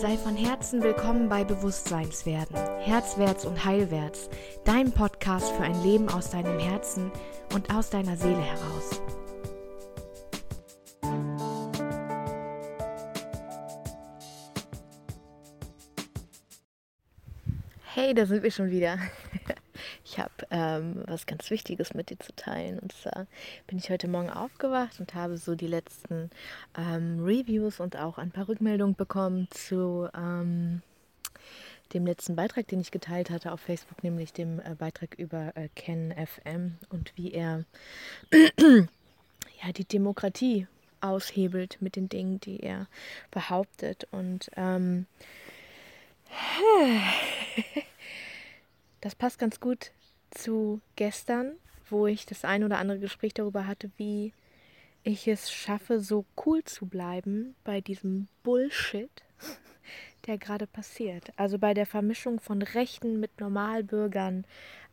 Sei von Herzen willkommen bei Bewusstseinswerden, Herzwärts und Heilwärts, dein Podcast für ein Leben aus deinem Herzen und aus deiner Seele heraus. Hey, da sind wir schon wieder. Habe ähm, was ganz Wichtiges mit dir zu teilen. Und zwar bin ich heute Morgen aufgewacht und habe so die letzten ähm, Reviews und auch ein paar Rückmeldungen bekommen zu ähm, dem letzten Beitrag, den ich geteilt hatte auf Facebook, nämlich dem äh, Beitrag über äh, Ken FM und wie er ja, die Demokratie aushebelt mit den Dingen, die er behauptet. Und ähm, das passt ganz gut zu gestern, wo ich das ein oder andere Gespräch darüber hatte, wie ich es schaffe, so cool zu bleiben bei diesem Bullshit, der gerade passiert. Also bei der Vermischung von Rechten mit Normalbürgern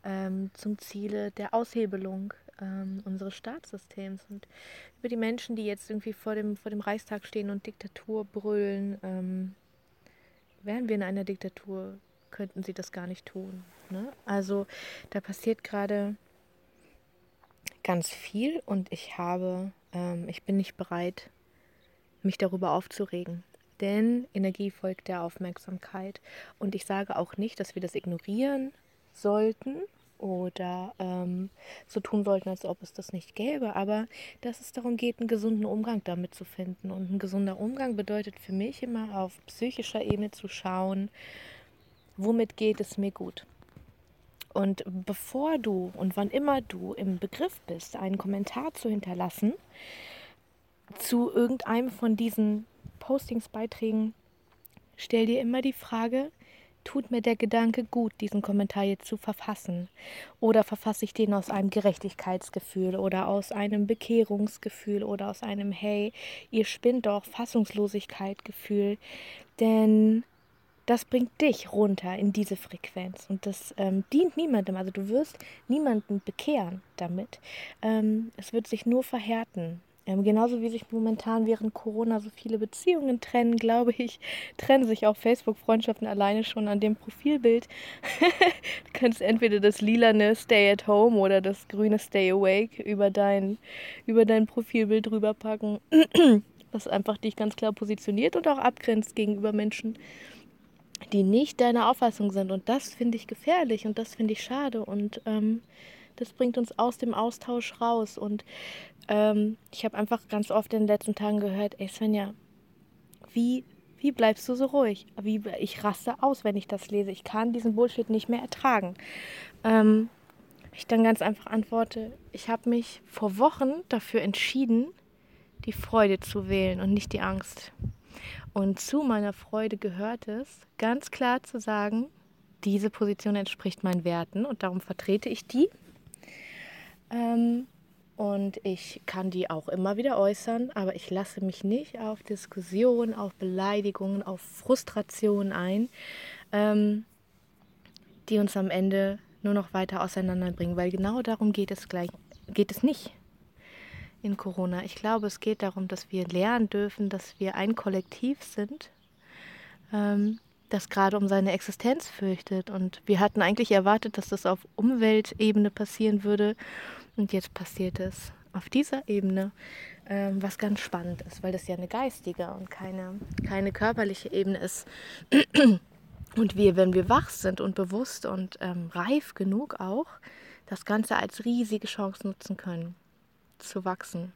ähm, zum Ziele der Aushebelung ähm, unseres Staatssystems und über die Menschen, die jetzt irgendwie vor dem, vor dem Reichstag stehen und Diktatur brüllen. Ähm, wären wir in einer Diktatur, könnten sie das gar nicht tun. Ne? Also da passiert gerade ganz viel und ich habe, ähm, ich bin nicht bereit, mich darüber aufzuregen. Denn Energie folgt der Aufmerksamkeit. Und ich sage auch nicht, dass wir das ignorieren sollten oder ähm, so tun sollten, als ob es das nicht gäbe, aber dass es darum geht, einen gesunden Umgang damit zu finden. Und ein gesunder Umgang bedeutet für mich immer auf psychischer Ebene zu schauen, womit geht es mir gut. Und bevor du und wann immer du im Begriff bist, einen Kommentar zu hinterlassen zu irgendeinem von diesen Postingsbeiträgen, stell dir immer die Frage, tut mir der Gedanke gut, diesen Kommentar jetzt zu verfassen? Oder verfasse ich den aus einem Gerechtigkeitsgefühl oder aus einem Bekehrungsgefühl oder aus einem Hey, ihr spinnt doch Fassungslosigkeit-Gefühl? Denn das bringt dich runter in diese Frequenz und das ähm, dient niemandem. Also du wirst niemanden bekehren damit. Ähm, es wird sich nur verhärten. Ähm, genauso wie sich momentan während Corona so viele Beziehungen trennen, glaube ich, trennen sich auch Facebook-Freundschaften alleine schon an dem Profilbild. du kannst entweder das lilane Stay at Home oder das grüne Stay Awake über dein, über dein Profilbild rüberpacken, was einfach dich ganz klar positioniert und auch abgrenzt gegenüber Menschen, die nicht deiner Auffassung sind. Und das finde ich gefährlich und das finde ich schade. Und ähm, das bringt uns aus dem Austausch raus. Und ähm, ich habe einfach ganz oft in den letzten Tagen gehört, ey Svenja, wie, wie bleibst du so ruhig? Wie, ich raste aus, wenn ich das lese. Ich kann diesen Bullshit nicht mehr ertragen. Ähm, ich dann ganz einfach antworte, ich habe mich vor Wochen dafür entschieden, die Freude zu wählen und nicht die Angst. Und zu meiner Freude gehört es, ganz klar zu sagen, diese Position entspricht meinen Werten und darum vertrete ich die. Ähm, und ich kann die auch immer wieder äußern, aber ich lasse mich nicht auf Diskussionen, auf Beleidigungen, auf Frustrationen ein, ähm, die uns am Ende nur noch weiter auseinanderbringen, weil genau darum geht es gleich, geht es nicht in Corona. Ich glaube, es geht darum, dass wir lernen dürfen, dass wir ein Kollektiv sind, ähm, das gerade um seine Existenz fürchtet. Und wir hatten eigentlich erwartet, dass das auf Umweltebene passieren würde. Und jetzt passiert es auf dieser Ebene, ähm, was ganz spannend ist, weil das ja eine geistige und keine, keine körperliche Ebene ist. Und wir, wenn wir wach sind und bewusst und ähm, reif genug auch, das Ganze als riesige Chance nutzen können, zu wachsen.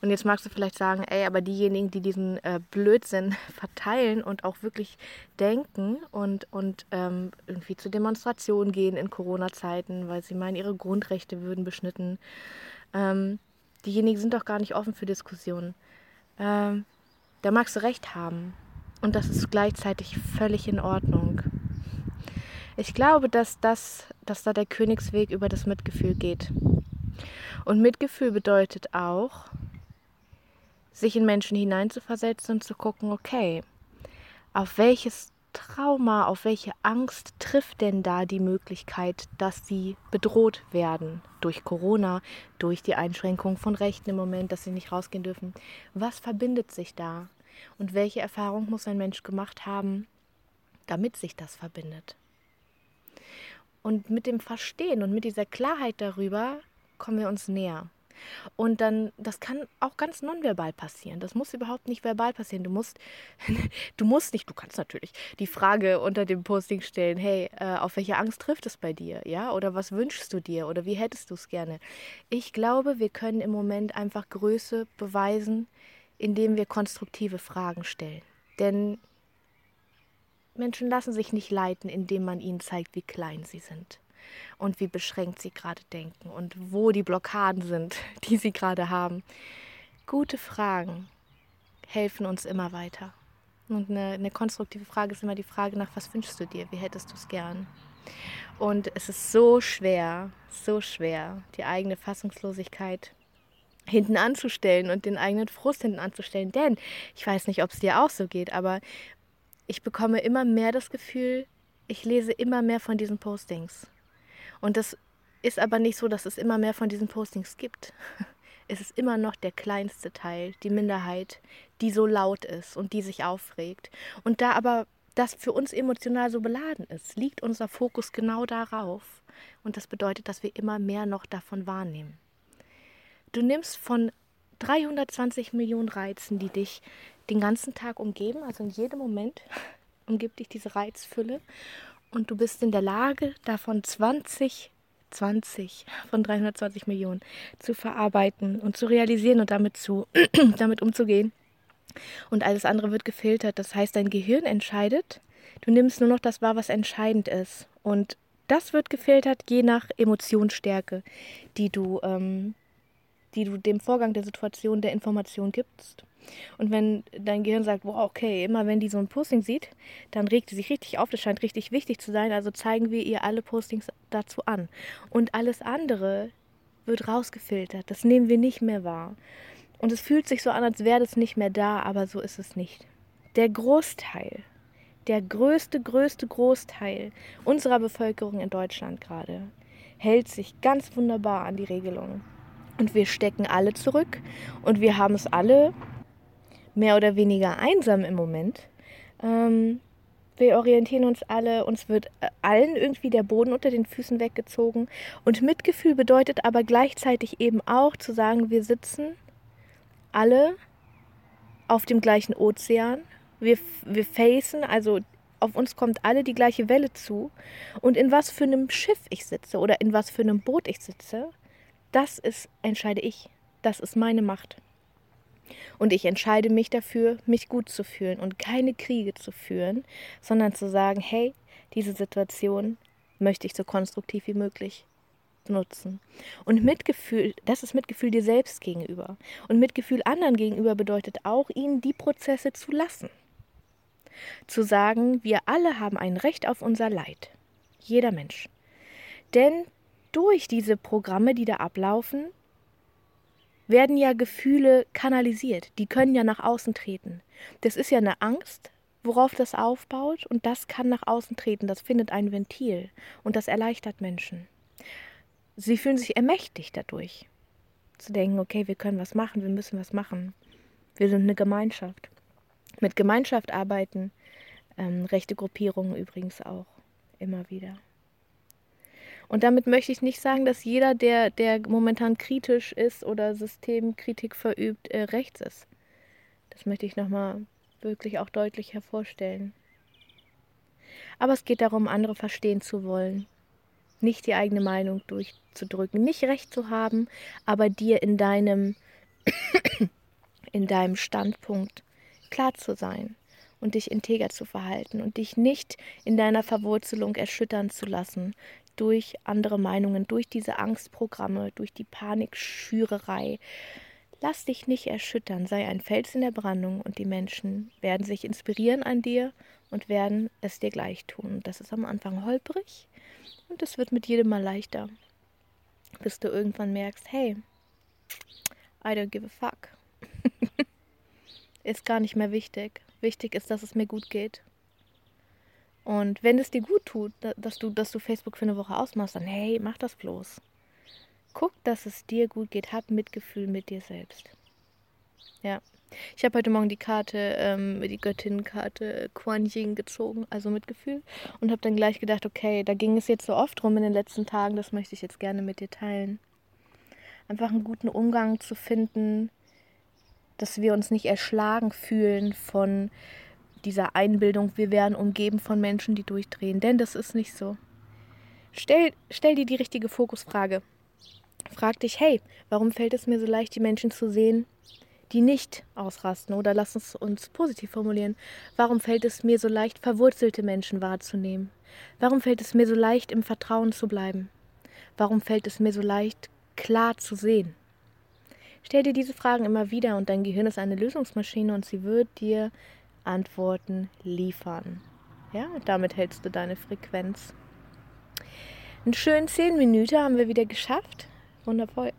Und jetzt magst du vielleicht sagen, ey, aber diejenigen, die diesen äh, Blödsinn verteilen und auch wirklich denken und, und ähm, irgendwie zu Demonstrationen gehen in Corona-Zeiten, weil sie meinen, ihre Grundrechte würden beschnitten, ähm, diejenigen sind doch gar nicht offen für Diskussionen. Ähm, da magst du recht haben. Und das ist gleichzeitig völlig in Ordnung. Ich glaube, dass, das, dass da der Königsweg über das Mitgefühl geht. Und Mitgefühl bedeutet auch, sich in Menschen hineinzuversetzen und zu gucken, okay, auf welches Trauma, auf welche Angst trifft denn da die Möglichkeit, dass sie bedroht werden durch Corona, durch die Einschränkung von Rechten im Moment, dass sie nicht rausgehen dürfen? Was verbindet sich da? Und welche Erfahrung muss ein Mensch gemacht haben, damit sich das verbindet? Und mit dem Verstehen und mit dieser Klarheit darüber kommen wir uns näher. Und dann, das kann auch ganz nonverbal passieren. Das muss überhaupt nicht verbal passieren. Du musst, du musst nicht, du kannst natürlich die Frage unter dem Posting stellen, hey, äh, auf welche Angst trifft es bei dir? Ja, oder was wünschst du dir? Oder wie hättest du es gerne? Ich glaube, wir können im Moment einfach Größe beweisen, indem wir konstruktive Fragen stellen. Denn Menschen lassen sich nicht leiten, indem man ihnen zeigt, wie klein sie sind und wie beschränkt sie gerade denken und wo die Blockaden sind, die sie gerade haben. Gute Fragen helfen uns immer weiter. Und eine, eine, konstruktive Frage ist immer die Frage nach, was wünschst du dir? Wie hättest du es gern? Und es ist so schwer, so schwer, die eigene Fassungslosigkeit hinten anzustellen und den eigenen Frust hinten anzustellen. Denn ich weiß nicht, ob es dir auch so geht, aber ich bekomme immer mehr das Gefühl, ich lese immer mehr von diesen Postings. Und das ist aber nicht so, dass es immer mehr von diesen Postings gibt. Es ist immer noch der kleinste Teil, die Minderheit, die so laut ist und die sich aufregt. Und da aber das für uns emotional so beladen ist, liegt unser Fokus genau darauf. Und das bedeutet, dass wir immer mehr noch davon wahrnehmen. Du nimmst von 320 Millionen Reizen, die dich den ganzen Tag umgeben, also in jedem Moment umgibt dich diese Reizfülle und du bist in der Lage, davon 20, 20 von 320 Millionen zu verarbeiten und zu realisieren und damit, zu, damit umzugehen. Und alles andere wird gefiltert. Das heißt, dein Gehirn entscheidet. Du nimmst nur noch das wahr, was entscheidend ist. Und das wird gefiltert je nach Emotionsstärke, die du, ähm, die du dem Vorgang der Situation der Information gibst. Und wenn dein Gehirn sagt, wow, okay, immer wenn die so ein Posting sieht, dann regt sie sich richtig auf, das scheint richtig wichtig zu sein, also zeigen wir ihr alle Postings dazu an. Und alles andere wird rausgefiltert, das nehmen wir nicht mehr wahr. Und es fühlt sich so an, als wäre das nicht mehr da, aber so ist es nicht. Der Großteil, der größte, größte Großteil unserer Bevölkerung in Deutschland gerade hält sich ganz wunderbar an die Regelungen. Und wir stecken alle zurück und wir haben es alle mehr oder weniger einsam im Moment. Ähm, wir orientieren uns alle, uns wird äh, allen irgendwie der Boden unter den Füßen weggezogen. Und Mitgefühl bedeutet aber gleichzeitig eben auch zu sagen, wir sitzen alle auf dem gleichen Ozean. Wir, wir facen, also auf uns kommt alle die gleiche Welle zu. Und in was für einem Schiff ich sitze oder in was für einem Boot ich sitze, das ist, entscheide ich. Das ist meine Macht. Und ich entscheide mich dafür, mich gut zu fühlen und keine Kriege zu führen, sondern zu sagen, hey, diese Situation möchte ich so konstruktiv wie möglich nutzen. Und Mitgefühl, das ist Mitgefühl dir selbst gegenüber. Und Mitgefühl anderen gegenüber bedeutet auch, ihnen die Prozesse zu lassen. Zu sagen, wir alle haben ein Recht auf unser Leid. Jeder Mensch. Denn durch diese Programme, die da ablaufen, werden ja Gefühle kanalisiert. Die können ja nach außen treten. Das ist ja eine Angst, worauf das aufbaut und das kann nach außen treten. Das findet ein Ventil und das erleichtert Menschen. Sie fühlen sich ermächtigt dadurch. Zu denken, okay, wir können was machen, wir müssen was machen. Wir sind eine Gemeinschaft. Mit Gemeinschaft arbeiten, ähm, rechte Gruppierungen übrigens auch immer wieder. Und damit möchte ich nicht sagen, dass jeder, der, der momentan kritisch ist oder Systemkritik verübt, äh, rechts ist. Das möchte ich nochmal wirklich auch deutlich hervorstellen. Aber es geht darum, andere verstehen zu wollen. Nicht die eigene Meinung durchzudrücken, nicht recht zu haben, aber dir in deinem, in deinem Standpunkt klar zu sein und dich integer zu verhalten und dich nicht in deiner Verwurzelung erschüttern zu lassen durch andere Meinungen, durch diese Angstprogramme, durch die Panikschürerei. Lass dich nicht erschüttern, sei ein Fels in der Brandung und die Menschen werden sich inspirieren an dir und werden es dir gleich tun. Das ist am Anfang holprig und es wird mit jedem Mal leichter, bis du irgendwann merkst, hey, I don't give a fuck. ist gar nicht mehr wichtig. Wichtig ist, dass es mir gut geht. Und wenn es dir gut tut, dass du, dass du Facebook für eine Woche ausmachst, dann hey, mach das bloß. Guck, dass es dir gut geht. Hab Mitgefühl mit dir selbst. Ja. Ich habe heute Morgen die Karte, ähm, die Göttinnenkarte Kuan Yin gezogen, also mit Gefühl, und habe dann gleich gedacht, okay, da ging es jetzt so oft rum in den letzten Tagen, das möchte ich jetzt gerne mit dir teilen. Einfach einen guten Umgang zu finden, dass wir uns nicht erschlagen fühlen von dieser Einbildung, wir werden umgeben von Menschen, die durchdrehen, denn das ist nicht so. Stell, stell dir die richtige Fokusfrage. Frag dich, hey, warum fällt es mir so leicht, die Menschen zu sehen, die nicht ausrasten? Oder lass uns uns positiv formulieren. Warum fällt es mir so leicht, verwurzelte Menschen wahrzunehmen? Warum fällt es mir so leicht, im Vertrauen zu bleiben? Warum fällt es mir so leicht, klar zu sehen? Stell dir diese Fragen immer wieder und dein Gehirn ist eine Lösungsmaschine und sie wird dir Antworten liefern. Ja, damit hältst du deine Frequenz. Einen schönen 10 Minuten haben wir wieder geschafft. Wundervoll.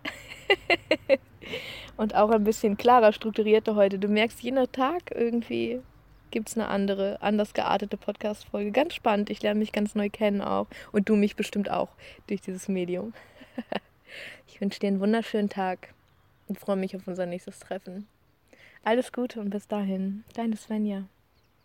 und auch ein bisschen klarer strukturierter heute. Du merkst, jeden Tag irgendwie gibt es eine andere, anders geartete Podcast-Folge. Ganz spannend. Ich lerne mich ganz neu kennen auch. Und du mich bestimmt auch durch dieses Medium. ich wünsche dir einen wunderschönen Tag und freue mich auf unser nächstes Treffen. Alles Gute und bis dahin. Deine Svenja.